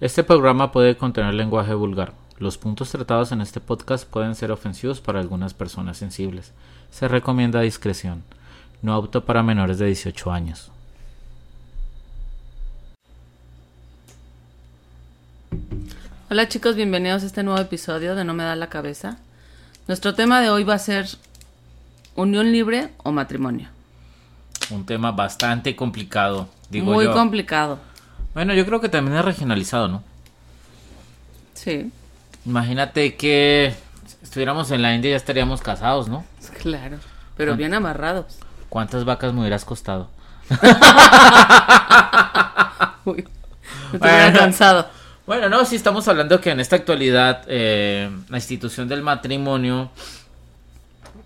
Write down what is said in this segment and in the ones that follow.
Este programa puede contener lenguaje vulgar. Los puntos tratados en este podcast pueden ser ofensivos para algunas personas sensibles. Se recomienda discreción. No apto para menores de 18 años. Hola chicos, bienvenidos a este nuevo episodio de No me da la cabeza. Nuestro tema de hoy va a ser unión libre o matrimonio. Un tema bastante complicado, digo Muy yo. complicado. Bueno, yo creo que también es regionalizado, ¿no? Sí, Imagínate que estuviéramos en la India y ya estaríamos casados, ¿no? claro. Pero bien amarrados. ¿Cuántas vacas me hubieras costado? Uy, me Bueno. cansado. Bueno, no, sí estamos hablando que en esta actualidad eh, la institución del matrimonio,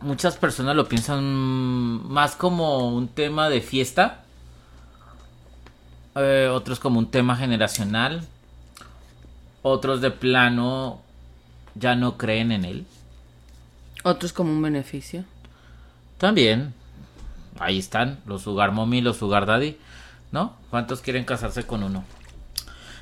muchas personas lo piensan más como un tema de fiesta, eh, otros como un tema generacional, otros de plano ya no creen en él. Otros como un beneficio. También, ahí están, los sugar mommy, los sugar daddy, ¿no? ¿Cuántos quieren casarse con uno?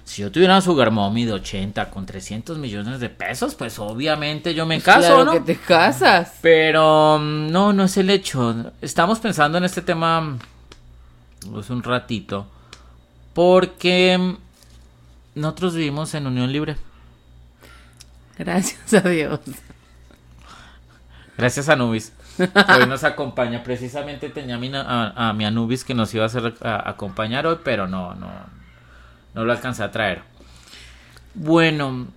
Si yo tuviera una sugar mommy de 80 con 300 millones de pesos, pues obviamente yo me caso, claro ¿no? que te casas. Pero mm, no, no es el hecho. Estamos pensando en este tema mm, pues un ratito. Porque nosotros vivimos en unión libre. Gracias a Dios. Gracias a Anubis. que Hoy nos acompaña. Precisamente tenía a mi, a mi Anubis que nos iba a, hacer, a- acompañar hoy, pero no, no, no lo alcancé a traer. Bueno,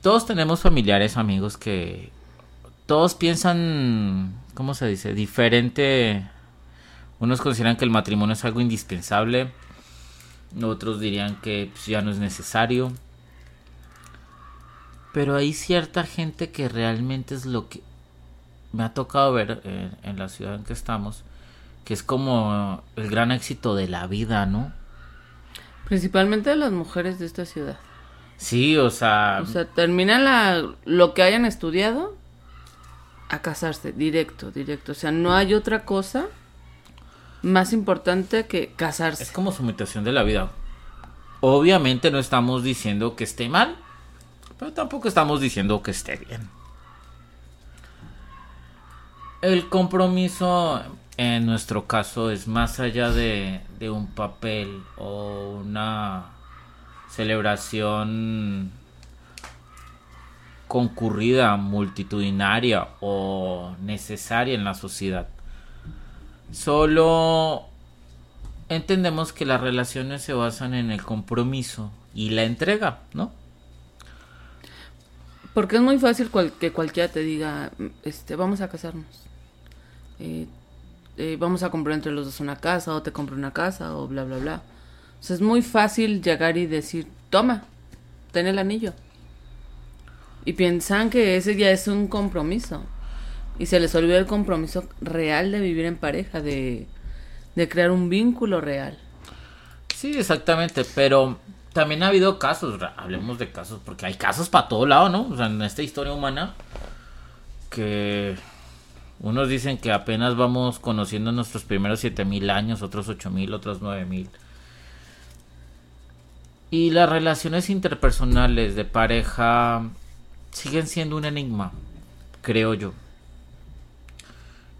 todos tenemos familiares, amigos, que todos piensan, ¿cómo se dice? Diferente. Unos consideran que el matrimonio es algo indispensable. Otros dirían que pues, ya no es necesario. Pero hay cierta gente que realmente es lo que me ha tocado ver en la ciudad en que estamos, que es como el gran éxito de la vida, ¿no? Principalmente las mujeres de esta ciudad. Sí, o sea, O sea, terminan la, lo que hayan estudiado a casarse, directo, directo. O sea, no hay otra cosa más importante que casarse. es como su imitación de la vida. Obviamente no estamos diciendo que esté mal, pero tampoco estamos diciendo que esté bien. El compromiso en nuestro caso es más allá de, de un papel o una celebración concurrida, multitudinaria o necesaria en la sociedad. Solo entendemos que las relaciones se basan en el compromiso y la entrega, ¿no? Porque es muy fácil que cualquiera te diga, este, vamos a casarnos. Eh, eh, vamos a comprar entre los dos una casa, o te compro una casa, o bla, bla, bla. Es muy fácil llegar y decir, toma, ten el anillo. Y piensan que ese ya es un compromiso. Y se les olvida el compromiso real de vivir en pareja, de, de crear un vínculo real. Sí, exactamente, pero también ha habido casos, hablemos de casos, porque hay casos para todo lado, ¿no? O sea, en esta historia humana, que unos dicen que apenas vamos conociendo nuestros primeros 7000 años, otros 8000, otros 9000. Y las relaciones interpersonales de pareja siguen siendo un enigma, creo yo.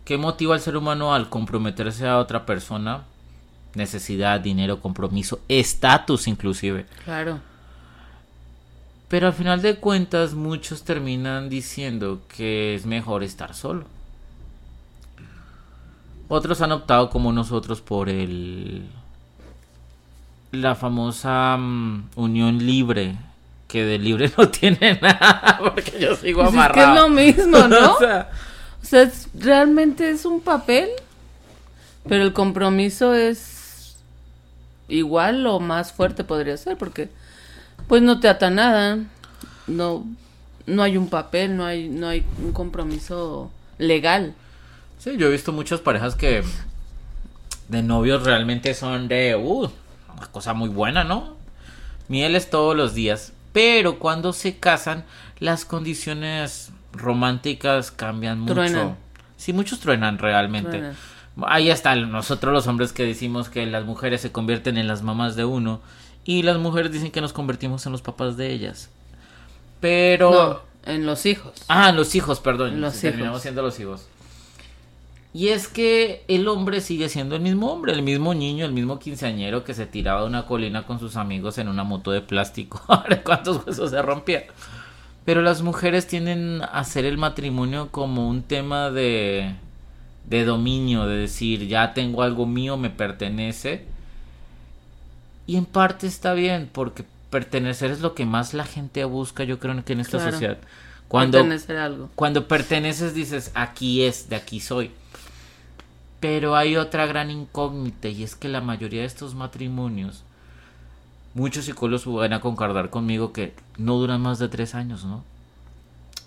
¿Qué motiva al ser humano al comprometerse a otra persona? Necesidad, dinero, compromiso, estatus inclusive. Claro. Pero al final de cuentas muchos terminan diciendo que es mejor estar solo. Otros han optado como nosotros por el la famosa mm, unión libre, que de libre no tiene nada, porque yo sigo Pues es que amarrado. es lo mismo, ¿no? O sea, O sea, es- realmente es un papel, pero el compromiso es igual o más fuerte podría ser, porque pues no te ata nada, no, no hay un papel, no hay, no hay un compromiso legal. Sí, yo he visto muchas parejas que de novios realmente son de, uh, una cosa muy buena, ¿no? Mieles todos los días, pero cuando se casan, las condiciones románticas cambian mucho. Truenan. Sí, muchos truenan realmente. Truenan. Ahí está nosotros los hombres que decimos que las mujeres se convierten en las mamás de uno y las mujeres dicen que nos convertimos en los papás de ellas. Pero... No, en los hijos. Ah, en los hijos, perdón. Los Terminamos hijos. siendo los hijos. Y es que el hombre sigue siendo el mismo hombre, el mismo niño, el mismo quinceañero que se tiraba de una colina con sus amigos en una moto de plástico. Cuántos huesos se rompían. Pero las mujeres tienden a hacer el matrimonio como un tema de, de dominio, de decir, ya tengo algo mío, me pertenece. Y en parte está bien, porque pertenecer es lo que más la gente busca, yo creo que en esta Claro. sociedad. Cuando, Pertenecer a algo. cuando perteneces dices, aquí es, de aquí soy. Pero hay otra gran incógnita y es que la mayoría de estos matrimonios, muchos psicólogos van a concordar conmigo que no duran más de tres años, ¿no?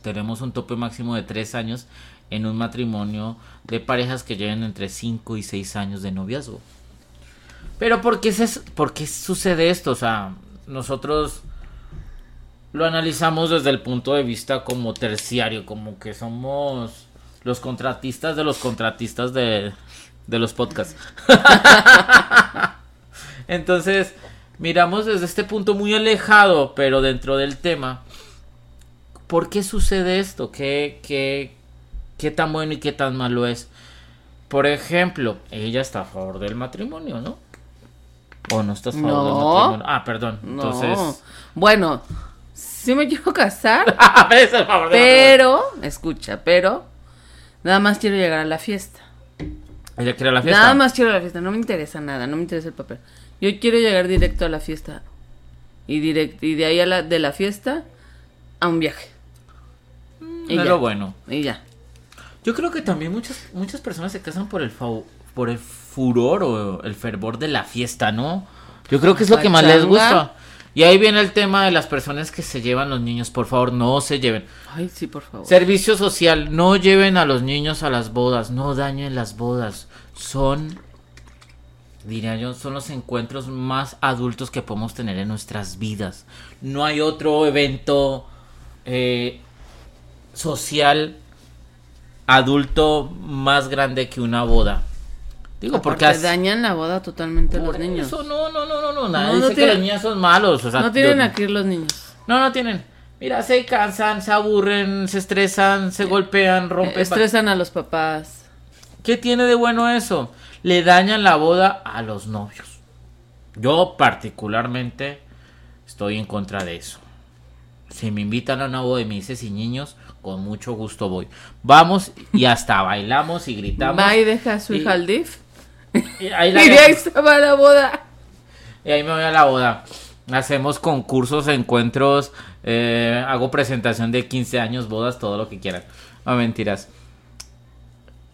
Tenemos un tope máximo de tres años en un matrimonio de parejas que lleven entre cinco y seis años de noviazgo. Pero ¿por qué, se- por qué sucede esto? O sea, nosotros lo analizamos desde el punto de vista como terciario, como que somos los contratistas de los contratistas de, de los podcasts. Entonces, miramos desde este punto muy alejado, pero dentro del tema, ¿por qué sucede esto? ¿Qué, qué, qué tan bueno y qué tan malo es? Por ejemplo, ella está a favor del matrimonio, ¿no? ¿O no estás a favor del matrimonio? Ah, perdón. No. Entonces... Bueno, sí me quiero casar, A veces a favor del matrimonio. pero, escucha, pero nada más quiero llegar a la fiesta. Ella quiere la fiesta. Nada más quiero la fiesta, no me interesa nada, no me interesa el papel. Yo quiero llegar directo a la fiesta. Y, direct, y de ahí a la, de la fiesta a un viaje. Y Mm, ya. bueno. Y ya. Yo creo que también muchas, muchas personas se casan por el por el furor o el fervor de la fiesta, ¿no? Yo creo que es lo que más les gusta. Y ahí viene el tema de las personas que se llevan los niños. Por favor, no se lleven. Ay, sí, por favor. Servicio social, no lleven a los niños a las bodas, no dañen las bodas. Son, diría yo, son los encuentros más adultos que podemos tener en nuestras vidas. No hay otro evento eh, social adulto más grande que una boda. Digo, porque Aparte, as- dañan la boda totalmente a los niños. eso, no, no, no, no, no, no dice que los niños son malos. O sea, no tienen yo- aquí los niños. no, no tienen. Mira, se cansan, se aburren, se estresan, se golpean, rompen. Estresan a los papás. ¿Qué tiene de bueno eso? Le dañan la boda a los novios. Yo particularmente estoy en contra de eso. Si me invitan a una boda y me dices sin niños, con mucho gusto voy. Vamos y hasta bailamos y gritamos. Va y deja a su Y- hija al DIF. Y ahí, la Y ahí va a la boda. Y ahí me voy a la boda. Hacemos concursos, encuentros, eh, hago presentación de 15 años, bodas, todo lo que quieran. No mentiras.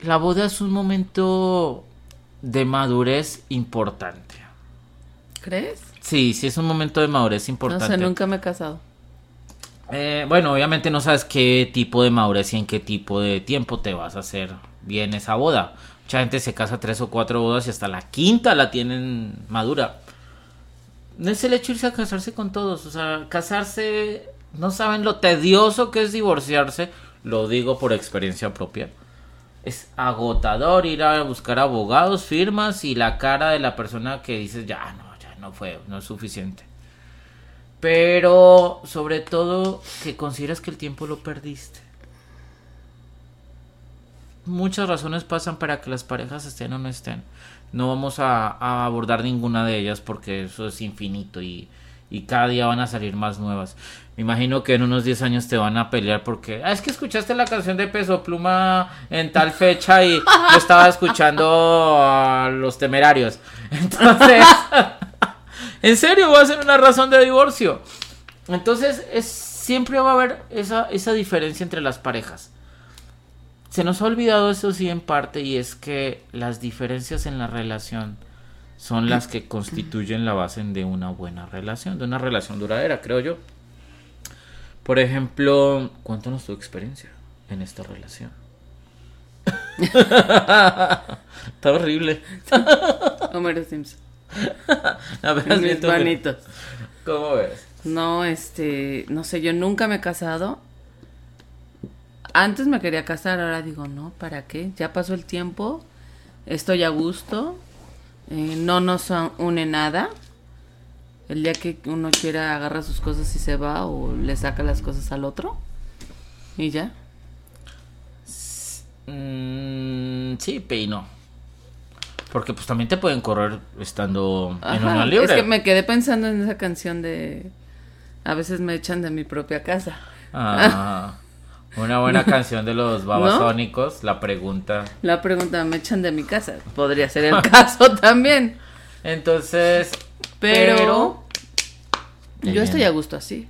La boda es un momento de madurez importante. ¿Crees? Sí, sí es un momento de madurez No importante. sé, nunca me he casado. Eh, bueno, obviamente no sabes qué tipo de madurez y en qué tipo de tiempo te vas a hacer bien esa boda. Mucha gente se casa tres o cuatro bodas y hasta la quinta la tienen madura. No es el hecho irse a casarse con todos. O sea, casarse, no saben lo tedioso que es divorciarse. Lo digo por experiencia propia. Es agotador ir a buscar abogados, firmas y la cara de la persona que dices, ya no, ya no fue, no es suficiente. Pero sobre todo que consideras que el tiempo lo perdiste. Muchas razones pasan para que las parejas estén o no estén. No vamos a, a abordar ninguna de ellas porque eso es infinito y, y cada día van a salir más nuevas. Me imagino que en unos 10 años te van a pelear porque ah, es que escuchaste la canción de Peso Pluma en tal fecha y yo estaba escuchando a los temerarios. Entonces, en serio, va a ser una razón de divorcio. Entonces, es, siempre va a haber esa, esa diferencia entre las parejas. Se nos ha olvidado eso sí en parte y es que las diferencias en la relación son las que constituyen la base de una buena relación, de una relación duradera, creo yo. Por ejemplo, cuéntanos tu experiencia en esta relación. Está horrible. Homero Simpson. A ver, has Mis manitos. ¿Cómo ves? No, este, no sé, yo nunca me he casado. Antes me quería casar, ahora digo, no, ¿para qué? Ya pasó el tiempo, estoy a gusto, eh, no nos une nada. El día que uno quiera agarra sus cosas y se va o le saca las cosas al otro. Y ya. Mm, sí, pero y no. Porque pues también te pueden correr estando en una libre. Es que me quedé pensando en esa canción de... A veces me echan de mi propia casa. Ah, una buena canción de los babasónicos, la pregunta. La pregunta, ¿me echan de mi casa? Podría ser el caso también. Entonces, Pero, yo estoy a gusto así.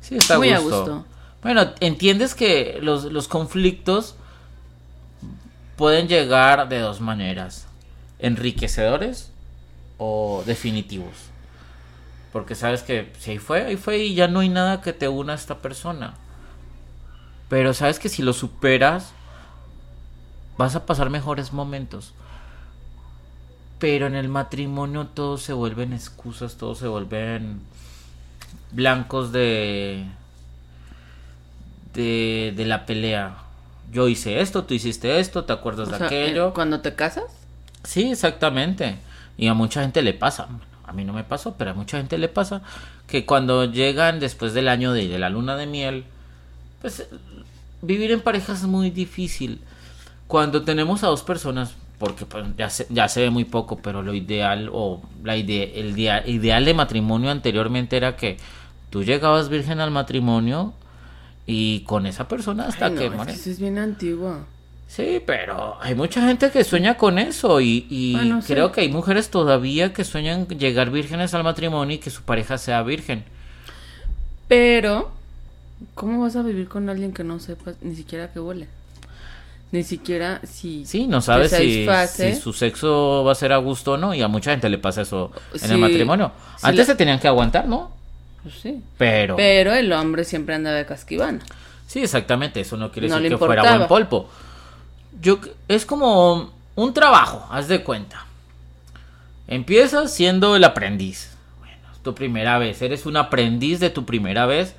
sí está Muy a gusto. Bueno, entiendes que los, los conflictos pueden llegar de dos maneras, enriquecedores o definitivos. Porque sabes que si ahí fue, ahí fue y ya no hay nada que te una a esta persona. Pero sabes que si lo superas, vas a pasar mejores momentos. Pero en el matrimonio todo se vuelven excusas, todo se vuelven blancos de de, de la pelea. Yo hice esto, tú hiciste esto, ¿te acuerdas O de sea, aquello? eh, Cuando te casas, Sí, exactamente. Y a mucha gente le pasa. A mí no me pasó, pero a mucha gente le pasa que cuando llegan después del año de, de la luna de miel, pues vivir en pareja es muy difícil. Cuando tenemos a dos personas, porque pues, ya, se, ya se ve muy poco, pero lo ideal o la ide- el día, ideal de matrimonio anteriormente era que tú llegabas virgen al matrimonio y con esa persona hasta Ay, no, que muere. eso es bien antiguo. Sí, pero hay mucha gente que sueña con eso y, y Bueno, sí. creo que hay mujeres todavía que sueñan llegar vírgenes al matrimonio y que su pareja sea virgen. Pero, ¿cómo vas a vivir con alguien que no sepas ni siquiera que huele? Ni siquiera si... Sí, no sabes si, si su sexo va a ser a gusto o no y a mucha gente le pasa eso en Sí, el matrimonio. Antes se tenían que aguantar, ¿no? Pues sí. Pero... Pero el hombre siempre anda de casquivana. Sí, exactamente, eso no quiere No decir que fuera buen polvo. Yo es como un trabajo, haz de cuenta. Empiezas siendo el aprendiz. Bueno, es tu primera vez, eres un aprendiz de tu primera vez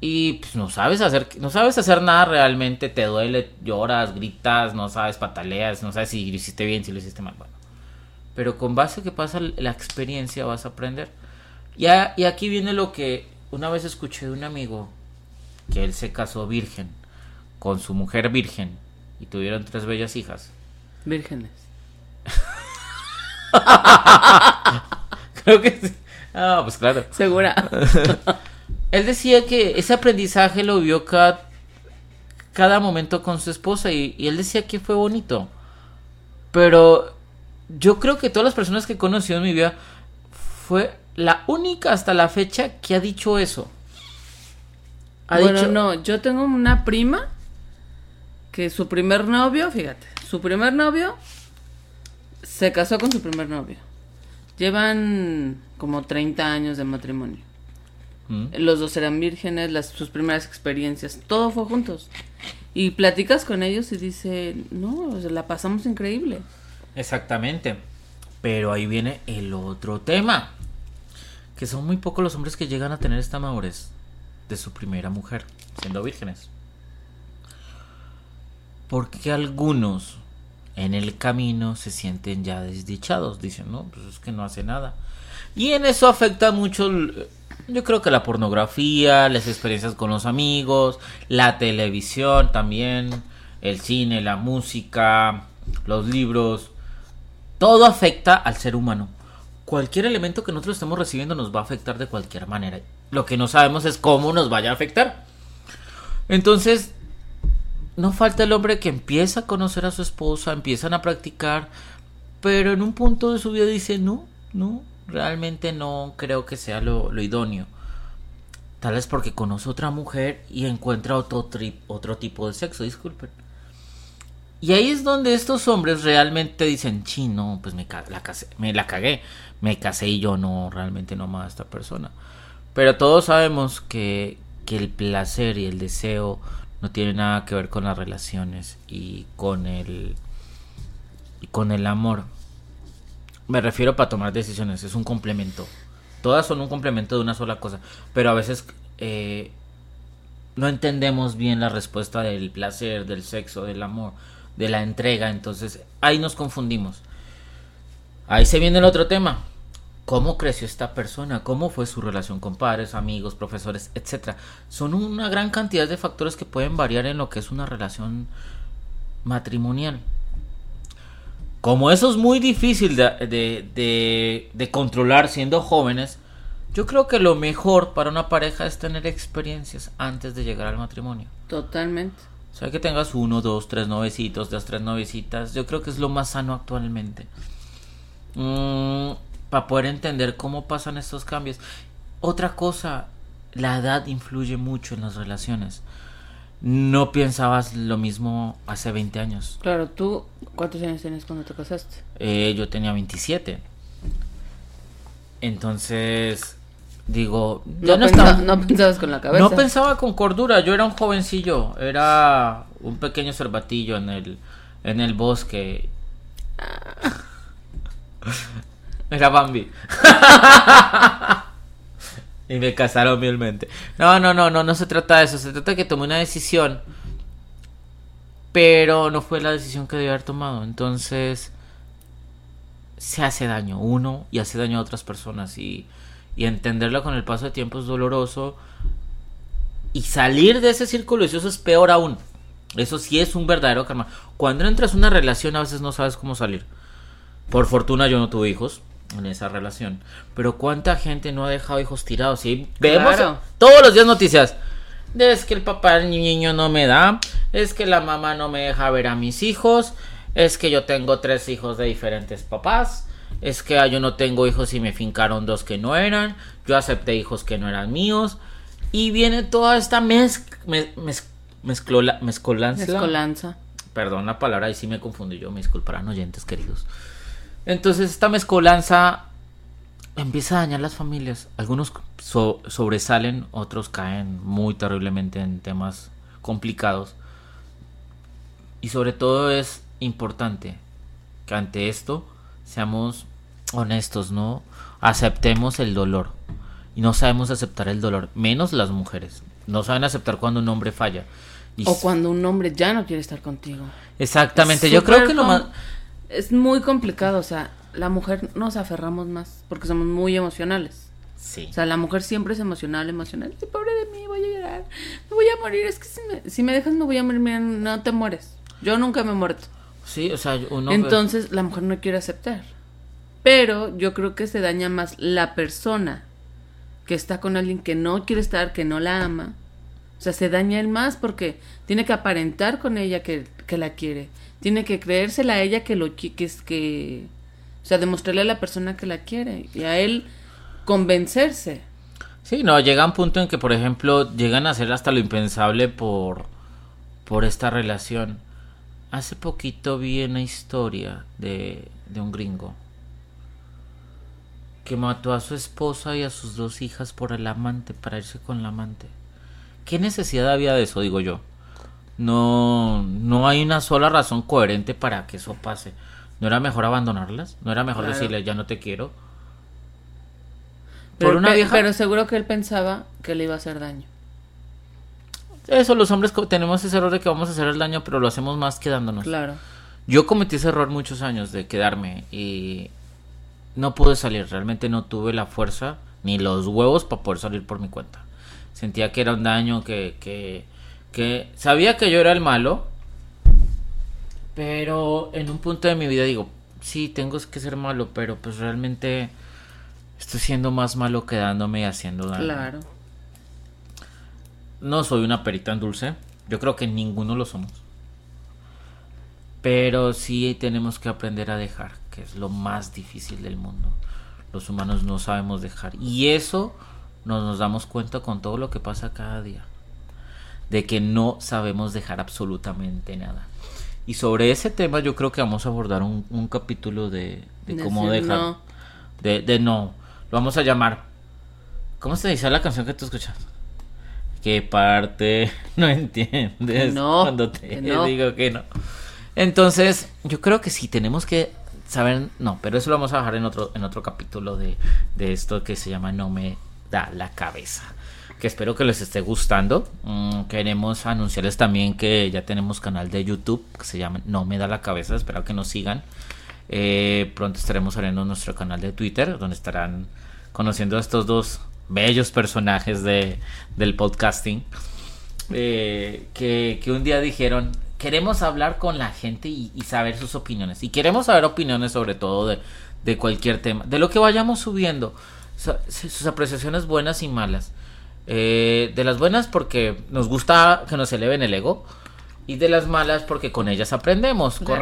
y pues no sabes hacer no sabes hacer nada realmente, te duele, lloras, gritas, no sabes, pataleas, no sabes si lo hiciste bien, si lo hiciste mal, bueno. Pero con base que pasa la experiencia vas a aprender. Y, a- y aquí viene lo que una vez escuché de un amigo que él se casó virgen con su mujer virgen y tuvieron tres bellas hijas. Vírgenes. Creo que sí. Ah, pues claro. Segura. Él decía que ese aprendizaje lo vio cada, cada momento con su esposa y, y él decía que fue bonito. Pero yo creo que todas las personas que he conocido en mi vida fue la única hasta la fecha que ha dicho eso. Ha bueno, dicho, no, yo tengo una prima que su primer novio, fíjate, su primer novio se casó con su primer novio. Llevan como 30 años de matrimonio. Mm. Los dos eran vírgenes, las, sus primeras experiencias, todo fue juntos. Y platicas con ellos y dice, no, o sea, la pasamos increíble. Exactamente. Pero ahí viene el otro tema. Que son muy pocos los hombres que llegan a tener esta madurez de su primera mujer, siendo vírgenes. Porque algunos en el camino se sienten ya desdichados. Dicen, no, pues es que no hace nada. Y en eso afecta mucho, yo creo que la pornografía, las experiencias con los amigos, la televisión también, el cine, la música, los libros. Todo afecta al ser humano. Cualquier elemento que nosotros estemos recibiendo nos va a afectar de cualquier manera. Lo que no sabemos es cómo nos vaya a afectar. Entonces, no falta el hombre que empieza a conocer a su esposa, empiezan a practicar, pero en un punto de su vida dice, no, no, realmente no creo que sea lo, idóneo. Tal vez porque conoce otra mujer y encuentra otro, otro tipo de sexo, disculpen. Y ahí es donde estos hombres realmente dicen, sí, no, pues me, la, me la cagué, me casé y yo no, realmente no amaba a esta persona. Pero todos sabemos que, que el placer y el deseo no tienen nada que ver con las relaciones y con el, y con el amor. Me refiero para tomar decisiones, es un complemento. Todas son un complemento de una sola cosa, pero a veces eh, no entendemos bien la respuesta del placer, del sexo, del amor, de la entrega, entonces ahí nos confundimos. Ahí se viene el otro tema. cómo creció esta persona, cómo fue su relación con padres, amigos, profesores, etcétera. Son una gran cantidad de factores que pueden variar en lo que es una relación matrimonial. Como eso es muy difícil de, de, controlar siendo jóvenes, yo creo que lo mejor para una pareja es tener experiencias antes de llegar al matrimonio. Totalmente. O sea, que tengas uno, dos, tres novecitos, dos, tres novecitas. Yo creo que es lo más sano actualmente. Mm, para poder entender cómo pasan estos cambios. Otra cosa, la edad influye mucho en las relaciones. No pensabas lo mismo hace 20 años. Claro, tú, ¿cuántos años tienes cuando te casaste? Eh, yo tenía 27. Entonces, digo, no, no, estaba, no pensabas con la cabeza. No pensaba con cordura, yo era un jovencillo, era un pequeño cervatillo en el, en el bosque. Era Bambi. y me casaron mielmente. No, no, no, no, no se trata de eso. Se trata de que tomé una decisión. Pero no fue la decisión que debía haber tomado. Entonces, se hace daño uno y hace daño a otras personas. Y, y entenderlo con el paso de tiempo es doloroso. Y salir de ese círculo vicioso es peor aún. Eso sí es un verdadero karma. Cuando entras en una relación a veces no sabes cómo salir. Por fortuna yo no tuve hijos en esa relación. Pero cuánta gente no ha dejado hijos tirados. Y vemos todos los días noticias. Es que el papá del niño no me da. Es que la mamá no me deja ver a mis hijos. Es que yo tengo tres hijos de diferentes papás. Es que yo no tengo hijos y me fincaron dos que no eran. Yo acepté hijos que no eran míos. Y viene toda esta mez, mezclola, mezcolanza. Mezcolanza. Perdón la palabra, ahí sí me confundí yo. Me disculparán oyentes queridos. Entonces esta mezcolanza empieza a dañar las familias. Algunos sobresalen, otros caen muy terriblemente en temas complicados. Y sobre todo es importante que ante esto seamos honestos, ¿no? Aceptemos el dolor. Y no sabemos aceptar el dolor, menos las mujeres. No saben aceptar cuando un hombre falla. o cuando un hombre ya no quiere estar contigo. Exactamente, yo creo que lo más es muy complicado, o sea, la mujer nos aferramos más porque somos muy emocionales. Sí. O sea, la mujer siempre es emocional, emocional. Ay, pobre de mí, voy a llorar, me voy a morir. Es que si me, si me dejas me voy a morir, Mira, no te mueres. Yo nunca me he muerto. Sí, o sea, uno... Entonces la mujer no quiere aceptar. Pero yo creo que se daña más la persona que está con alguien que no quiere estar, que no la ama. O sea, se daña él más porque tiene que aparentar con ella que, que la quiere. Tiene que creérsela a ella que lo que es que o sea demostrarle a la persona que la quiere y a él convencerse. Sí no llega un punto en que por ejemplo llegan a hacer hasta lo impensable por por esta relación. Hace poquito vi una historia de de un gringo que mató a su esposa y a sus dos hijas por el amante para irse con la amante qué necesidad había de eso digo yo no, no hay una sola razón coherente para que eso pase. ¿No era mejor abandonarlas? ¿No era mejor decirle ya no te quiero? Pero, una vieja... pero seguro que él pensaba que le iba a hacer daño. Eso, los hombres tenemos ese error de que vamos a hacer el daño, pero lo hacemos más quedándonos. Claro. Yo cometí ese error muchos años de quedarme y no pude salir. Realmente no tuve la fuerza ni los huevos para poder salir por mi cuenta. Sentía que era un daño que, que que sabía que yo era el malo, pero en un punto de mi vida digo, sí, tengo que ser malo, pero pues realmente estoy siendo más malo quedándome y haciendo daño. Claro. No soy una perita en dulce, yo creo que ninguno lo somos. Pero sí tenemos que aprender a dejar, que es lo más difícil del mundo. Los humanos no sabemos dejar. Y eso nos, nos damos cuenta con todo lo que pasa cada día de que no sabemos dejar absolutamente nada. Y sobre ese tema yo creo que vamos a abordar un, capítulo de, cómo dejar... De, de no. Lo vamos a llamar... ¿Cómo se dice la canción que tú escuchas? ¿Qué parte no entiendes no, cuando te digo que no? Entonces, yo creo que sí tenemos que saber, no, pero eso lo vamos a dejar en otro, en otro capítulo de, de esto que se llama No me da la cabeza que espero que les esté gustando. Mm, queremos anunciarles también que ya tenemos canal de YouTube que se llama No me da la cabeza, espero que nos sigan. Eh, pronto estaremos abriendo nuestro canal de Twitter, donde estarán conociendo a estos dos bellos personajes de, del podcasting. Eh, que, que un día dijeron, queremos hablar con la gente y, y saber sus opiniones. Y queremos saber opiniones sobre todo de, de cualquier tema, de lo que vayamos subiendo, Su- sus apreciaciones buenas y malas. Eh, de las buenas porque nos gusta que nos eleven el ego y de las malas porque con ellas aprendemos, Claro.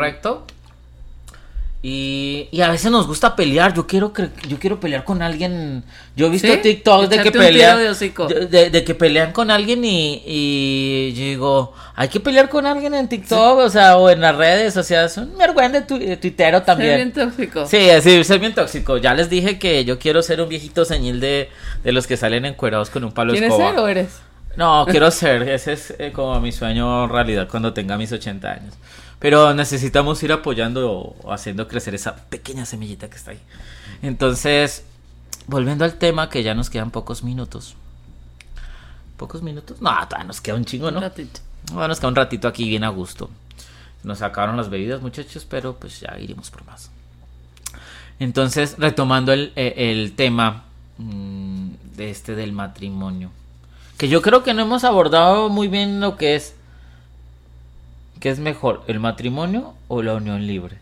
Y, y a veces nos gusta pelear. Yo quiero yo quiero pelear con alguien. Yo he visto ¿Sí? TikToks de que pelean de que pelean con alguien y, y yo digo, hay que pelear con alguien en TikTok, o sea, o en las redes, o sea, es un vergüenza de, tu, de tuitero Ser también. bien tóxico. Sí, así, ser bien tóxico. Ya les dije que yo quiero ser un viejito señil de, de los que salen encuerados con un palo de ¿Quieres escoba. ser o eres? No, quiero ser. Ese es eh, como mi sueño realidad cuando tenga mis 80 años. Pero necesitamos ir apoyando o, haciendo crecer esa pequeña semillita que está ahí. Entonces, volviendo al tema, que ya nos quedan pocos minutos. ¿Pocos minutos? No, todavía nos queda un chingo, ¿no? Un ratito. Bueno, nos queda un ratito aquí bien a gusto. Nos sacaron las bebidas, muchachos, pero pues ya iremos por más. Entonces, retomando el, eh, el tema mm, de este del matrimonio. Que yo creo que no hemos abordado muy bien lo que es. ¿Qué es mejor, el matrimonio o la unión libre?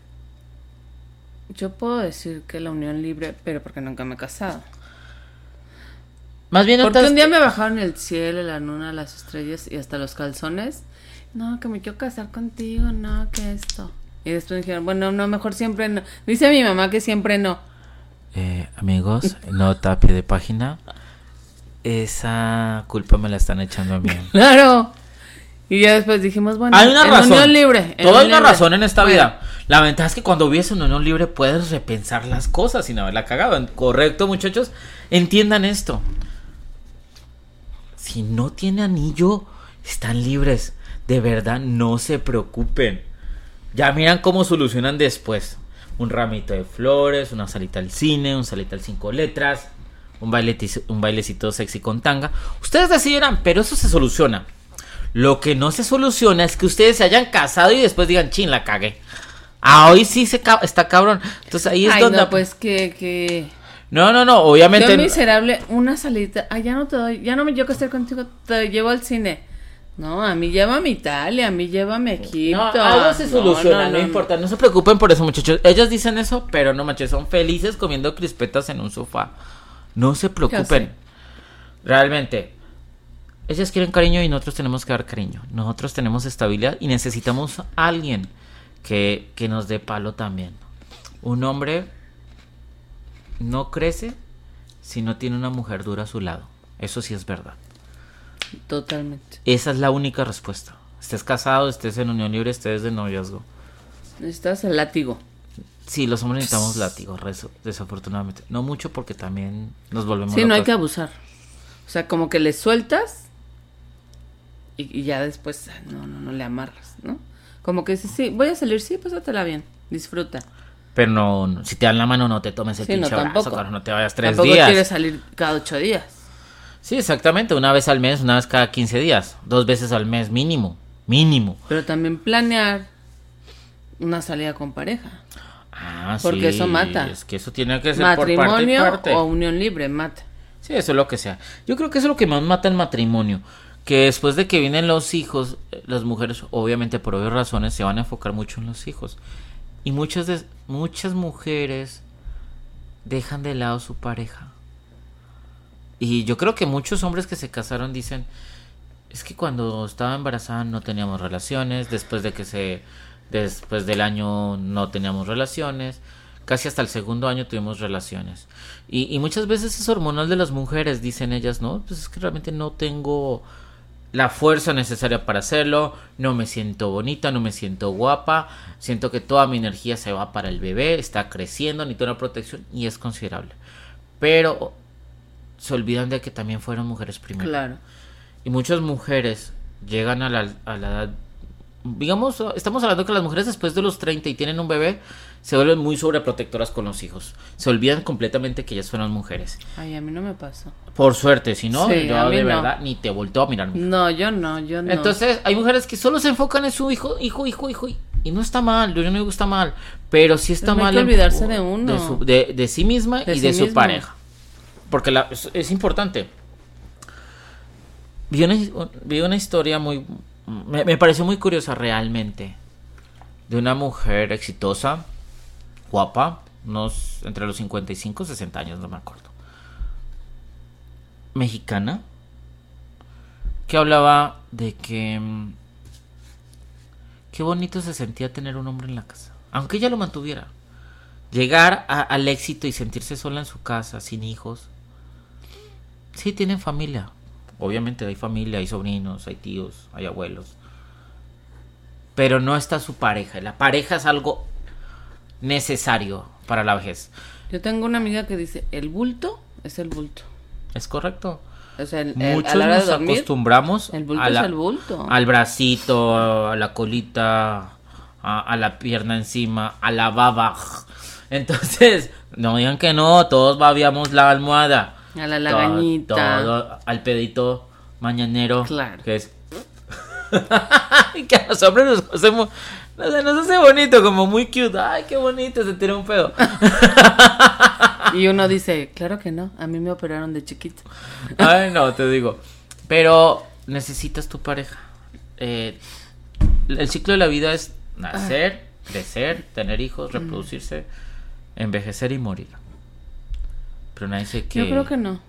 Yo puedo decir que la unión libre, pero porque nunca me he casado. Más bien, Porque otras- un día me bajaron el cielo, la luna, las estrellas y hasta los calzones. No, que me quiero casar contigo, no, que esto. Y después me dijeron, bueno, no, mejor siempre no. Dice mi mamá que siempre no. Eh, amigos, nota pie de página. Esa culpa me la están echando a mí. Claro. Y ya después dijimos, bueno, Hay una en razón. unión libre. en Todo hay una libre. razón en esta Bueno, vida. La ventaja es que cuando vives en unión libre puedes repensar las cosas sin haberla cagado. Correcto, muchachos. Entiendan esto. Si no tiene anillo, están libres. De verdad, no se preocupen. Ya miran cómo solucionan después. Un ramito de flores, una salita al cine, un salita al cinco letras, un, baileti- un bailecito sexy con tanga. Ustedes decidirán, pero eso se soluciona. Lo que no se soluciona es que ustedes se hayan casado y después digan, chin, la cagué. Ah, hoy sí se ca- está cabrón. Entonces ahí es Ay, donde. no, pues que, que... No, no, no, obviamente. Yo miserable, una salita. Ay, ya no te doy, ya no me quiero casar contigo, te llevo al cine. No, a mí llévame a Italia, a mí llévame a Egipto. No, algo se No, soluciona, no, no, no, importa, no se preocupen por eso, muchachos. Ellas dicen eso, pero no manches, son felices comiendo crispetas en un sofá. No se preocupen. Realmente, ellas quieren cariño y nosotros tenemos que dar cariño. Nosotros tenemos estabilidad y necesitamos a alguien que, que nos dé palo también. Un hombre no crece si no tiene una mujer dura a su lado. Eso sí es verdad. Totalmente. Esa es la única respuesta. Estés casado, estés en unión libre, estés de noviazgo. Necesitas el látigo. Sí, los hombres necesitamos látigo, desafortunadamente. No mucho porque también nos volvemos Sí, no hay locos. que abusar. O sea, como que le sueltas y, y ya después ah, no, no, no le amarras, ¿no? Como que sí, sí, voy a salir, sí, pásatela bien, disfruta. Pero no, no, si te dan la mano no te tomes el Sí, no, pinche tampoco. cabrón, no te vayas tres Tampoco días. quieres salir cada ocho días. Sí, exactamente, una vez al mes, una vez cada 15 días, dos veces al mes mínimo, mínimo. Pero también planear una salida con pareja. Ah, Porque sí, eso mata. Es que eso tiene que ser por parte y Matrimonio parte. o unión libre, mata. Sí, eso es lo que sea. Yo creo que eso es lo que más mata el matrimonio. Que después de que vienen los hijos, las mujeres, obviamente por obvias razones, se van a enfocar mucho en los hijos. Y muchas, de- muchas mujeres dejan de lado su pareja. Y yo creo que muchos hombres que se casaron dicen, es que cuando estaba embarazada no teníamos relaciones, después de que se después del año no teníamos relaciones, casi hasta el segundo año tuvimos relaciones. Y, y muchas veces es hormonal de las mujeres, dicen ellas, no, pues es que realmente no tengo la fuerza necesaria para hacerlo, no me siento bonita, no me siento guapa, siento que toda mi energía se va para el bebé, está creciendo, necesito una protección y es considerable. Pero se olvidan de que también fueron mujeres primero. Claro. Y muchas mujeres llegan a la, a la edad. Digamos, estamos hablando que las mujeres después de los 30 y tienen un bebé, se vuelven muy sobreprotectoras con los hijos. Se olvidan completamente que ellas fueron mujeres. Ay, a mí no me pasó. Por suerte, si no, Sí, yo de no. verdad ni te volteo a mirar. No, yo no, yo no. Entonces, hay mujeres que solo se enfocan en su hijo, hijo, hijo, hijo. y no está mal, yo no digo está mal, pero sí está Pero no mal. hay que en- olvidarse de uno. De, su- de- de sí misma De y sí de su pareja. Porque la- es, es importante. Vi una, vi una historia muy... Me, pareció muy curiosa realmente. De una mujer exitosa, guapa, unos entre los 55 y 60 años, no me acuerdo. Mexicana. Que hablaba de que... mm, Qué bonito se sentía tener un hombre en la casa. Aunque ella lo mantuviera. Llegar al éxito y sentirse sola en su casa, sin hijos. Sí, tienen familia. Obviamente hay familia, hay sobrinos, hay tíos, hay abuelos. Pero no está su pareja. La pareja es algo necesario para la vejez. Yo tengo una amiga que dice, el bulto es el bulto. ¿Es correcto? O sea, el- el- Muchos a la hora de nos dormir, acostumbramos el bulto a es la- el bulto. al bracito, a la colita, a, a la pierna encima, a la baba. Entonces, no digan que no, todos babiamos la almohada. A la lagañita. Todo, al pedito mañanero. Claro. Que es. Que a los hombres nos hacemos. No sé, nos hace bonito, como muy cute. Ay, qué bonito, se tira un pedo. Y uno dice, claro que no, a mí me operaron de chiquito. Ay, no, te digo. Pero necesitas tu pareja. Eh, el ciclo de la vida es nacer, crecer, tener hijos, reproducirse, envejecer y morir. Pero nadie dice que. Yo creo que no,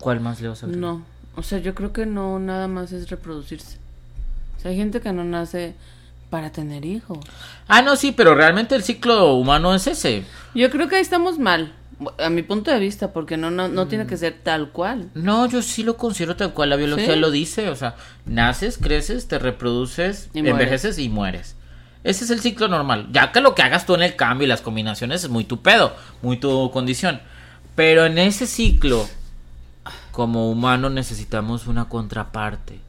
¿Cuál más le vas a agregar? no. O sea, yo creo que no, nada más es reproducirse. O sea, hay gente que no nace para tener hijos. Ah, no, sí, pero realmente el ciclo humano es ese. Yo creo que ahí estamos mal, a mi punto de vista, porque no, no, no tiene que ser tal cual. No, yo sí lo considero tal cual la biología ¿Sí? lo dice. O sea, naces, creces, te reproduces, Y envejeces y mueres. Ese es el ciclo normal. Ya que lo que hagas tú en el cambio y las combinaciones es muy tu pedo, muy tu condición. Pero en ese ciclo, como humano necesitamos una contraparte.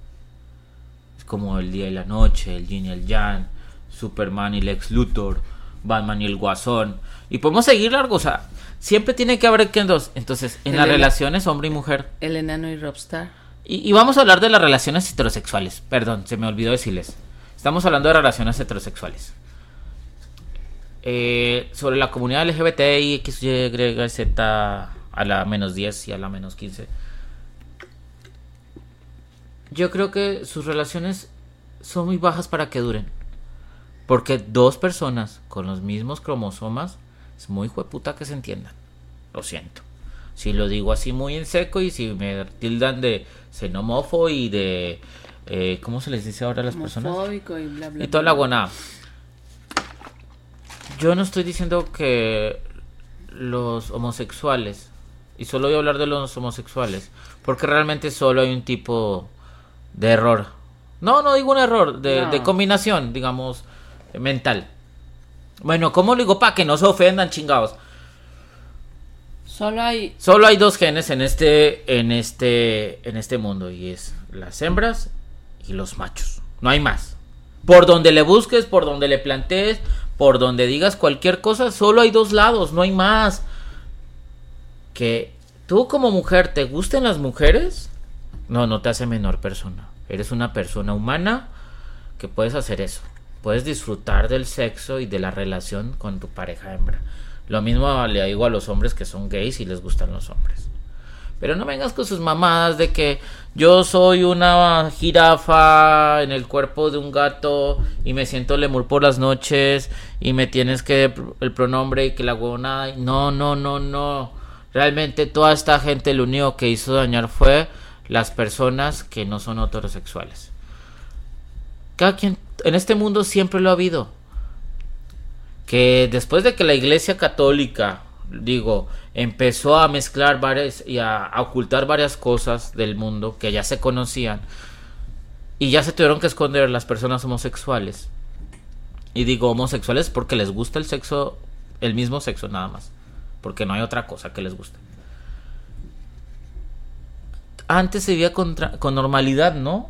Es como el día y la noche, el yin y el yang, Superman y Lex Luthor, Batman y el Guasón. Y podemos seguir largo, o sea, siempre tiene que haber que dos. Entonces, en El las relaciones hombre y mujer. El enano y Robstar. Y, y vamos a hablar de las relaciones heterosexuales. Perdón, se me olvidó decirles. Estamos hablando de relaciones heterosexuales. Eh, sobre la comunidad LGBTI, X, Y, Z, a la menos 10 y a la menos 15. Yo creo que sus relaciones son muy bajas para que duren. Porque dos personas con los mismos cromosomas es muy jueputa que se entiendan. Lo siento. Si lo digo así muy en seco y si me tildan de xenomofo y de... eh, ¿Cómo se les dice ahora a las personas? Y bla, bla, Y toda la guanada. Yo no estoy diciendo que los homosexuales, y solo voy a hablar de los homosexuales, porque realmente solo hay un tipo de error. No, no digo un error, de, No. de combinación, digamos, mental. Bueno, ¿cómo lo digo? Para que no se ofendan, chingados. Solo hay Solo hay dos genes en este, en este, en este mundo y es las hembras y los machos. No hay más. Por donde le busques, por donde le plantees, por donde digas cualquier cosa, solo hay dos lados, no hay más. Que tú como mujer te gusten las mujeres, no, no te hace menor persona. Eres una persona humana que puedes hacer eso. Puedes disfrutar del sexo y de la relación con tu pareja hembra. Lo mismo le digo a los hombres que son gays y les gustan los hombres. Pero no vengas con sus mamadas de que yo soy una jirafa en el cuerpo de un gato y me siento lemur por las noches y me tienes que el pronombre y que la huevonada. No, no, no, no. Realmente toda esta gente lo único que hizo dañar fue las personas que no son heterosexuales. Cada quien en este mundo siempre lo ha habido que después de que la iglesia católica, digo, empezó a mezclar varias y a, a ocultar varias cosas del mundo que ya se conocían y ya se tuvieron que esconder las personas homosexuales. Y digo homosexuales porque les gusta el sexo, el mismo sexo nada más, porque no hay otra cosa que les guste. Antes se vivía con, tra- con normalidad, ¿no?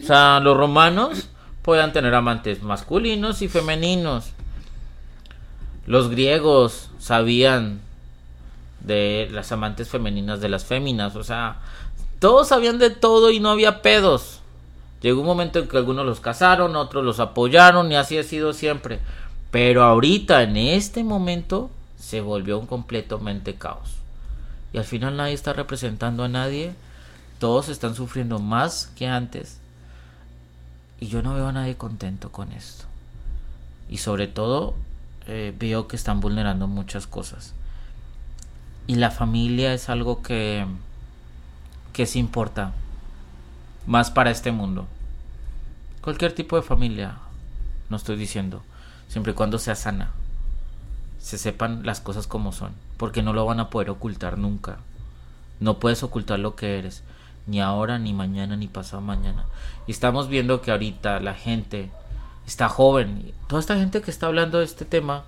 O sea, los romanos podían tener amantes masculinos y femeninos. Los griegos sabían de las amantes femeninas de las féminas, o sea, todos sabían de todo y no había pedos. Llegó un momento en que algunos los casaron, otros los apoyaron y así ha sido siempre. Pero ahorita, en este momento, se volvió un completamente caos. Y al final nadie está representando a nadie. Todos están sufriendo más que antes. Y yo no veo a nadie contento con esto. Y sobre todo eh, veo que están vulnerando muchas cosas. Y la familia es algo que, que se importa más para este mundo. Cualquier tipo de familia, no estoy diciendo, siempre y cuando sea sana, se sepan las cosas como son, porque no lo van a poder ocultar nunca. No puedes ocultar lo que eres, ni ahora, ni mañana, ni pasado mañana. Y estamos viendo que ahorita la gente está joven. Toda esta gente que está hablando de este tema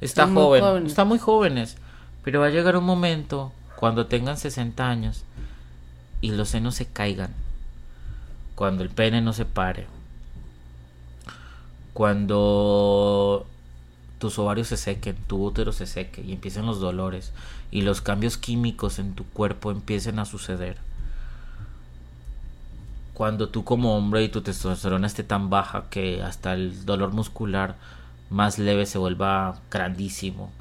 está joven, está muy jóvenes. Pero va a llegar un momento cuando tengan 60 años y los senos se caigan cuando el pene no se pare, cuando tus ovarios se sequen, tu útero se seque y empiecen los dolores y los cambios químicos en tu cuerpo empiecen a suceder. Cuando tú como hombre y tu testosterona esté tan baja que hasta el dolor muscular más leve se vuelva grandísimo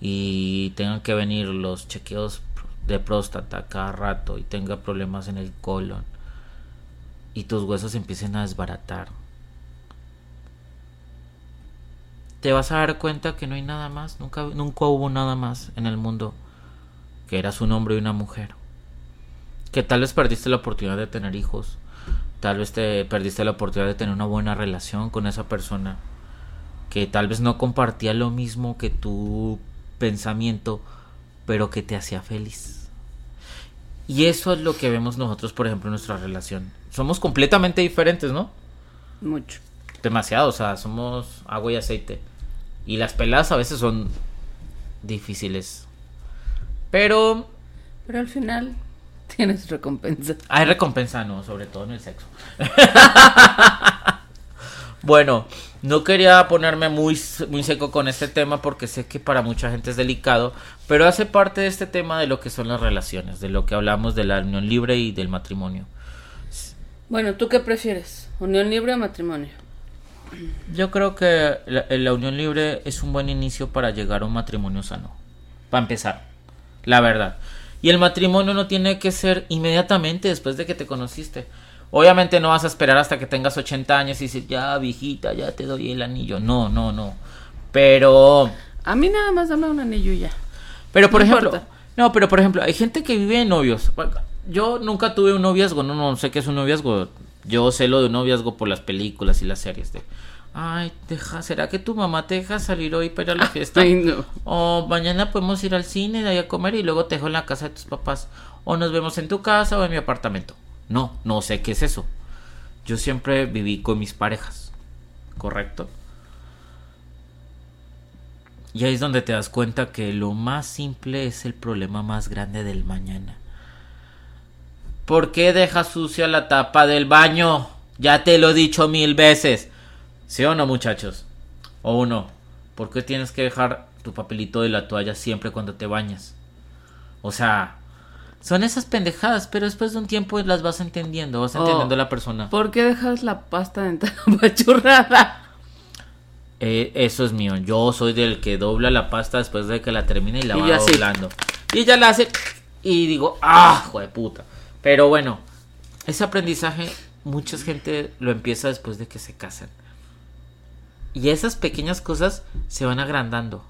y tengan que venir los chequeos de próstata cada rato y tenga problemas en el colon y tus huesos empiecen a desbaratar. Te vas a dar cuenta que no hay nada más, nunca, nunca hubo nada más en el mundo, que eras un hombre y una mujer. Que tal vez perdiste la oportunidad de tener hijos, tal vez te perdiste la oportunidad de tener una buena relación con esa persona, que tal vez no compartía lo mismo que tu pensamiento, pero que te hacía feliz. Y eso es lo que vemos nosotros, por ejemplo, en nuestra relación somos completamente diferentes, ¿no? Mucho. Demasiado, o sea, somos agua y aceite. Y las peladas a veces son difíciles. Pero... Pero al final tienes recompensa. Hay recompensa, no, sobre todo en el sexo. bueno, no quería ponerme muy, muy seco con este tema porque sé que para mucha gente es delicado, pero hace parte de este tema de lo que son las relaciones, de lo que hablamos de la unión libre y del matrimonio. Bueno, ¿tú qué prefieres? ¿Unión libre o matrimonio? Yo creo que la, unión libre es un buen inicio para llegar a un matrimonio sano. Para empezar, la verdad. Y el matrimonio no tiene que ser inmediatamente después de que te conociste. Obviamente no vas a esperar hasta que tengas 80 años y decir, ya viejita, ya te doy el anillo. No, no, no. Pero... A mí nada más dame un anillo y ya. Pero por ejemplo... No, pero por ejemplo, hay gente que vive en novios yo nunca tuve un noviazgo, no, no sé qué es un noviazgo. Yo sé lo de un noviazgo por las películas y las series de... Ay, deja, ¿será que tu mamá te deja salir hoy para la fiesta? Ay, no. O mañana podemos ir al cine, de ahí a comer y luego te dejo en la casa de tus papás. O nos vemos en tu casa o en mi apartamento. No, no sé qué es eso. Yo siempre viví con mis parejas. ¿Correcto? Y ahí es donde te das cuenta que lo más simple es el problema más grande del mañana. ¿Por qué dejas sucia la tapa del baño? Ya te lo he dicho mil veces. ¿Sí o no, muchachos? O uno, ¿por qué tienes que dejar tu papelito de la toalla siempre cuando te bañas? O sea, son esas pendejadas, pero después de un tiempo las vas entendiendo, vas entendiendo la persona. ¿Por qué dejas la pasta dental apachurrada? Eh, eso es mío. Yo soy del que dobla la pasta después de que la termina y la va doblando. Y ya la hace. Y digo, ¡ah, hijo de puta! Pero bueno, ese aprendizaje mucha gente lo empieza después de que se casan. Y esas pequeñas cosas se van agrandando.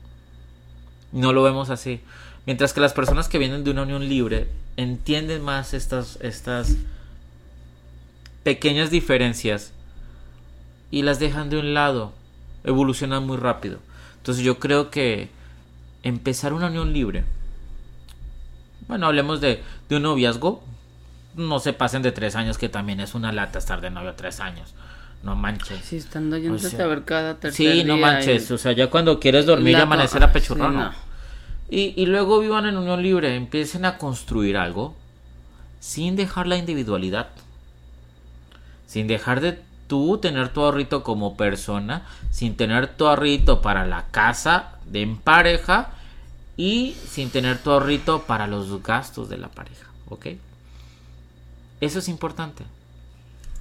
No lo vemos así. Mientras que las personas que vienen de una unión libre entienden más estas, estas pequeñas diferencias y las dejan de un lado. Evolucionan muy rápido. Entonces yo creo que empezar una unión libre. Bueno, hablemos de, de un noviazgo no se pasen de tres años, que también es una lata estar de novio tres años. No manches. Sí, estando yendo a ver cada Sí, no manches. O sea, ya cuando quieres dormir y amanecer a pechurrón. y, y luego vivan en unión libre. Empiecen a construir algo sin dejar la individualidad. Sin dejar de tú tener tu ahorrito como persona. Sin tener tu ahorrito para la casa de en pareja. Y sin tener tu ahorrito para los gastos de la pareja. ¿Ok? Eso es importante.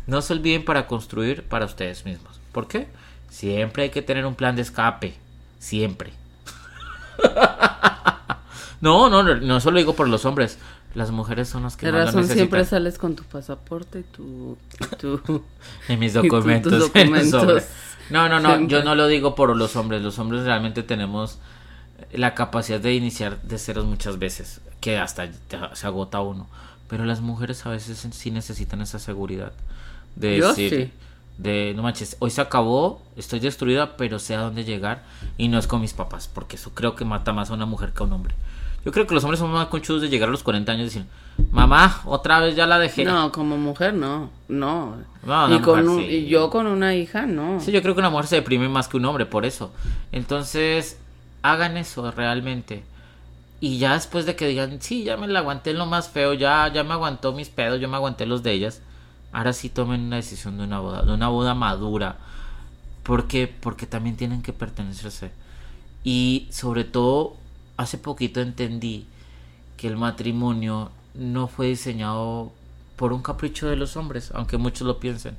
No se olviden para construir para ustedes mismos. ¿Por qué? Siempre hay que tener un plan de escape. Siempre. no, no, no, no eso lo digo por los hombres. Las mujeres son las que más lo razón siempre sales con tu pasaporte y tu... y tu- En mis y tus documentos. sobres. No, no, no, Siempre. yo no lo digo por los hombres. Los hombres realmente tenemos la capacidad de iniciar de ceros muchas veces, que hasta se agota uno. Pero las mujeres a veces sí necesitan esa seguridad. De Yo decir, sí. de no manches, hoy se acabó, estoy destruida, pero sé a dónde llegar y no es con mis papás, porque eso creo que mata más a una mujer que a un hombre. Yo creo que los hombres son más conchudos de llegar a los 40 años y decir, mamá, otra vez ya la dejé. No, como mujer no, no. No, y, con mujer un- sí. y yo con una hija no. Sí, yo creo que una mujer se deprime más que un hombre por eso. Entonces, hagan eso realmente. Y ya después de que digan, sí, ya me la aguanté lo más feo, ya, ya me aguantó mis pedos, yo me aguanté los de ellas. Ahora sí tomen una decisión de una boda, de una boda madura. ¿Por qué? Porque también tienen que pertenecerse. Y sobre todo, hace poquito entendí que el matrimonio no fue diseñado por un capricho de los hombres, aunque muchos lo piensen.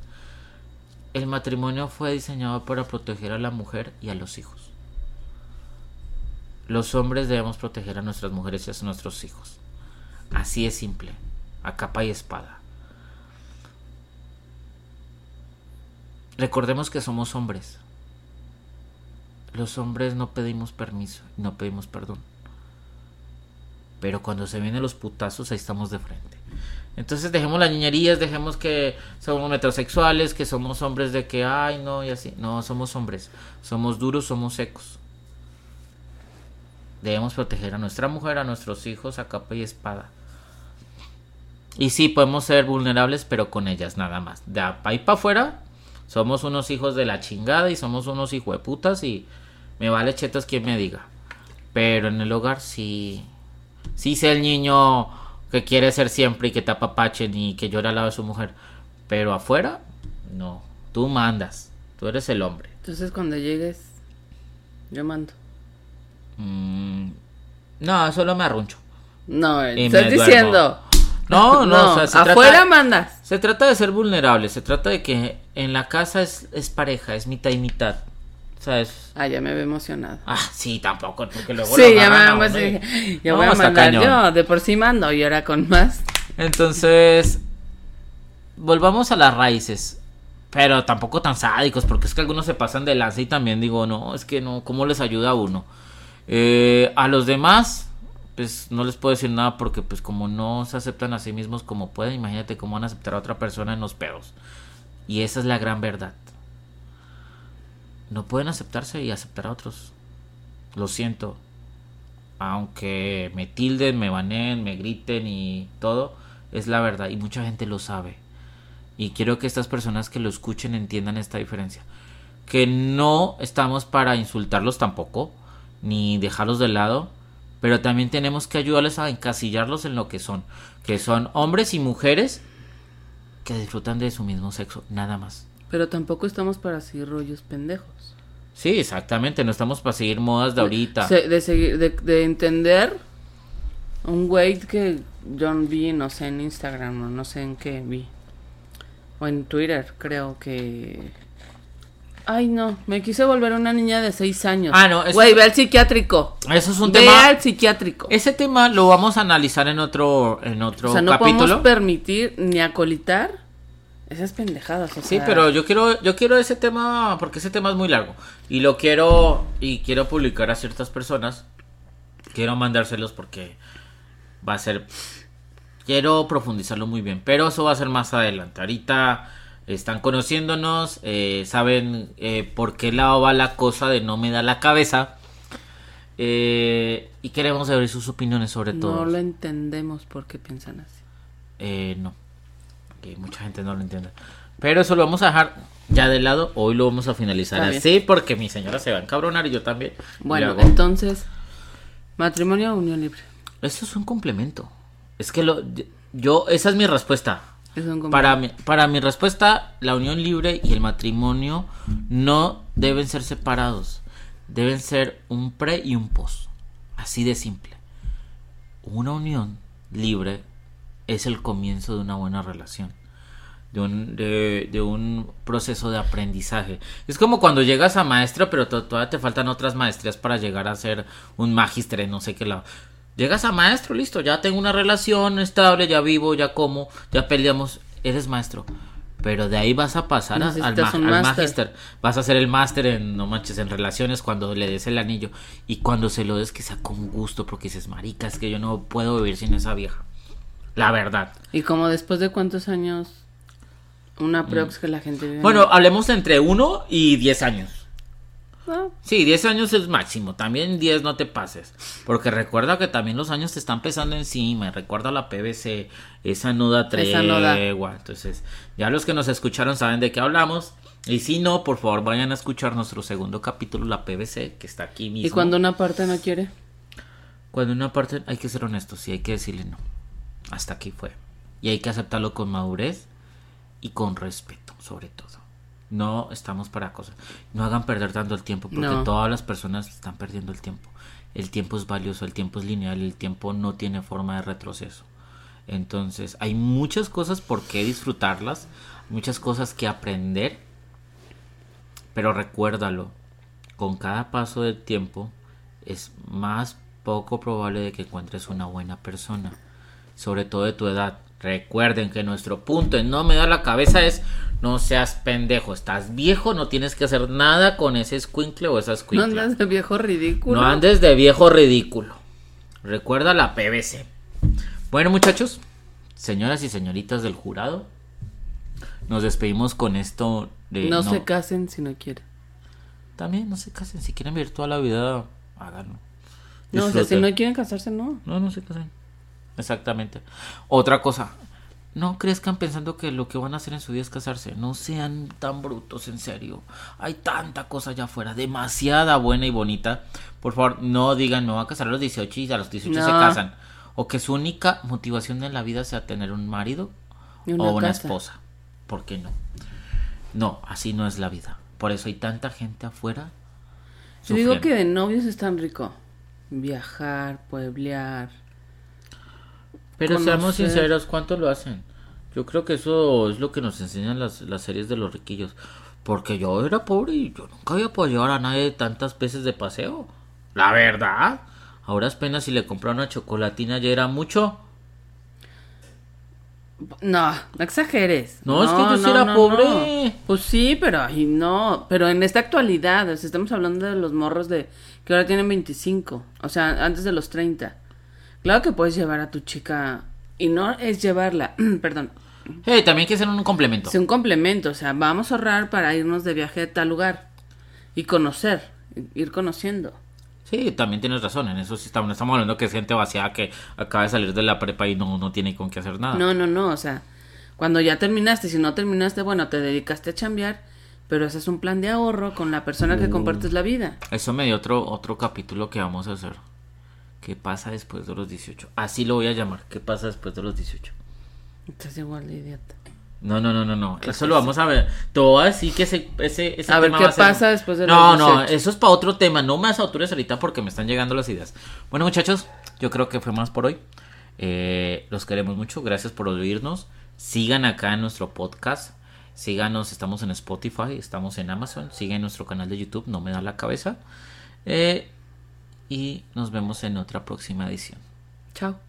El matrimonio fue diseñado para proteger a la mujer y a los hijos. Los hombres debemos proteger a nuestras mujeres y a nuestros hijos. Así es simple, a capa y espada. Recordemos que somos hombres. Los hombres no pedimos permiso, no pedimos perdón. Pero cuando se vienen los putazos, ahí estamos de frente. Entonces dejemos las niñerías, dejemos que somos metrosexuales, que somos hombres de que, ay, no, y así. No, somos hombres. Somos duros, somos secos. Debemos proteger a nuestra mujer, a nuestros hijos, a capa y espada. Y sí, podemos ser vulnerables, pero con ellas nada más. De ahí para afuera, somos unos hijos de la chingada y somos unos hijos de putas y me vale chetas quien me diga. Pero en el hogar sí, sí sé el niño que quiere ser siempre y que te apapachen y que llora al lado de su mujer. Pero afuera, no. Tú mandas. Tú eres el hombre. Entonces cuando llegues, yo mando. Mm, no, solo me arruncho. No, estás diciendo. No, no, o sea, se afuera trata- mandas. Se trata de ser vulnerable, se trata de que en la casa es, es pareja, es mitad y mitad. ¿Sabes? Ah, ya me veo emocionada. Ah, sí, tampoco, porque luego Sí, lo ya me agarran a y-. Ya voy a mandar cañón. yo. De por sí mando y ahora con más. Entonces, volvamos a las raíces. Pero tampoco tan sádicos, porque es que algunos se pasan de lanza y también digo, no, es que no, ¿cómo les ayuda a uno? Eh, a los demás, pues no les puedo decir nada porque pues como no se aceptan a sí mismos como pueden, imagínate cómo van a aceptar a otra persona en los pedos. Y esa es la gran verdad. No pueden aceptarse y aceptar a otros. Lo siento. Aunque me tilden, me baneen, me griten y todo, es la verdad y mucha gente lo sabe. Y quiero que estas personas que lo escuchen entiendan esta diferencia. Que no estamos para insultarlos tampoco, ni dejarlos de lado, pero también tenemos que ayudarles a encasillarlos en lo que son. Que son hombres y mujeres que disfrutan de su mismo sexo, nada más. Pero tampoco estamos para seguir rollos pendejos. Sí, exactamente, no estamos para seguir modas de ahorita. Se- de, seguir, de, de entender un güey que yo vi, no sé, en Instagram o no sé en qué vi. O en Twitter, creo que... Ay, no, me quise volver una niña de seis años. Ah, no, eso- Güey, ve al psiquiátrico. Eso es un ve tema. al psiquiátrico. Ese tema lo vamos a analizar en otro, en otro o sea, no capítulo. podemos permitir ni acolitar esas pendejadas. o Sí, sea, pero yo quiero, yo quiero ese tema porque ese tema es muy largo y lo quiero y quiero publicar a ciertas personas. Quiero mandárselos porque va a ser, quiero profundizarlo muy bien, pero eso va a ser más adelante. Ahorita están conociéndonos, eh, saben eh, por qué lado va la cosa de no me da la cabeza eh, y queremos saber sus opiniones sobre todo. No lo entendemos por qué piensan así. Eh, no. Que mucha gente no lo entiende. Pero eso lo vamos a dejar ya de lado. Hoy lo vamos a finalizar Está bien. así porque mi señora se va a encabronar y yo también. Bueno, entonces, matrimonio o unión libre. Eso es un complemento. Es que lo, yo, esa es mi respuesta. Para mi, para mi respuesta, la unión libre y el matrimonio no deben ser separados. Deben ser un pre y un post. Así de simple. Una unión libre es el comienzo de una buena relación. de un, de, un proceso de aprendizaje. Es como cuando llegas a maestra, pero to- todavía te faltan otras maestrías para llegar a ser un magíster en no sé qué lado. Llegas a maestro, listo, ya tengo una relación estable, ya vivo, ya como, ya peleamos, eres maestro. Pero de ahí vas a pasar a- al, ma- al magíster. Vas a hacer el máster en, no manches, en relaciones cuando le des el anillo. Y cuando se lo des que sea con gusto, porque dices, marica, es que yo no puedo vivir sin esa vieja. La verdad. Y como después de cuántos años una prox que la gente vive. en- Mm. Bueno, hablemos de entre 1 y 10 años. Sí, 10 años es máximo. También 10 no te pases. Porque recuerda que también los años te están pesando encima. Recuerda la PVC. Esa no da Esa no da. tregua. Entonces, ya los que nos escucharon saben de qué hablamos. Y si no, por favor, vayan a escuchar nuestro segundo capítulo, la PVC, que está aquí mismo. y cuando una parte no quiere. Cuando una parte hay que ser honestos y hay que decirle no. Hasta aquí fue. Y hay que aceptarlo con madurez y con respeto, sobre todo. No estamos para cosas. No hagan perder tanto el tiempo, porque No. todas las personas están perdiendo el tiempo. El tiempo es valioso, el tiempo es lineal, el tiempo no tiene forma de retroceso. Entonces, hay muchas cosas por qué disfrutarlas, muchas cosas que aprender, pero recuérdalo, con cada paso del tiempo es más poco probable de que encuentres una buena persona, sobre todo de tu edad. Recuerden que nuestro punto en no me da la cabeza es no seas pendejo, estás viejo, no tienes que hacer nada con ese escuincle o esa No escuincla. andas de viejo ridículo. No andes de viejo ridículo. Recuerda la PVC. Bueno, muchachos, señoras y señoritas del jurado, nos despedimos con esto de no, se casen si no quieren. También no se casen, si quieren vivir toda la vida, háganlo. No, o sea, si no quieren casarse, no. No, no se casen. Exactamente. Otra cosa, no crezcan pensando que lo que van a hacer en su vida es casarse. No sean tan brutos, en serio. Hay tanta cosa allá afuera, demasiada buena y bonita. Por favor, no digan, me voy a casar a los 18 y a los 18 se casan. O que su única motivación en la vida sea tener un marido una o una casa. esposa. ¿Por qué no? No, así no es la vida. Por eso hay tanta gente afuera. Yo digo que de novios es tan rico. Viajar, pueblear. Pero seamos conocer. sinceros, ¿cuánto lo hacen? Yo creo que eso es lo que nos enseñan las, las series de los riquillos. Porque yo era pobre y yo nunca había podido llevar a nadie tantas veces de paseo. La verdad. Ahora apenas si le compré una chocolatina ya era mucho. No, no exageres. No, es que yo sí era pobre. Pues sí, pero ay, no. Pero en esta actualidad, o sea, estamos hablando de los morros de que ahora tienen 25. O sea, antes de los 30. Claro que puedes llevar a tu chica. Y no es llevarla, perdón, Hey, también hay que hacer un complemento. es un complemento. O sea, vamos a ahorrar para irnos de viaje a tal lugar. Y conocer, ir conociendo. Sí, también tienes razón. En eso sí estamos, estamos hablando que es gente vaciada que acaba de salir de la prepa y no, no tiene con qué hacer nada. No, no, no, o sea, cuando ya terminaste, si no terminaste, bueno, te dedicaste a chambear, pero ese es un plan de ahorro con la persona Uh. que compartes la vida. Eso me dio otro, otro capítulo que vamos a hacer. ¿Qué pasa después de los 18? Así lo voy a llamar. ¿Qué pasa después de los 18? Estás igual de idiota. No, no, no, no, no. Eso lo vamos a ver. Te voy a decir que ese, ese, ese A ver, ¿qué va a ser- pasa después de No, los no, 18? eso es para otro tema. No me autores ahorita porque me están llegando las ideas. Bueno, muchachos, yo creo que fue más por hoy. Eh, los queremos mucho. Gracias por oírnos. Sigan acá en nuestro podcast. Síganos, estamos en Spotify, estamos en Amazon. Sigan nuestro canal de YouTube, no me da la cabeza. Eh, y nos vemos en otra próxima edición. Chao.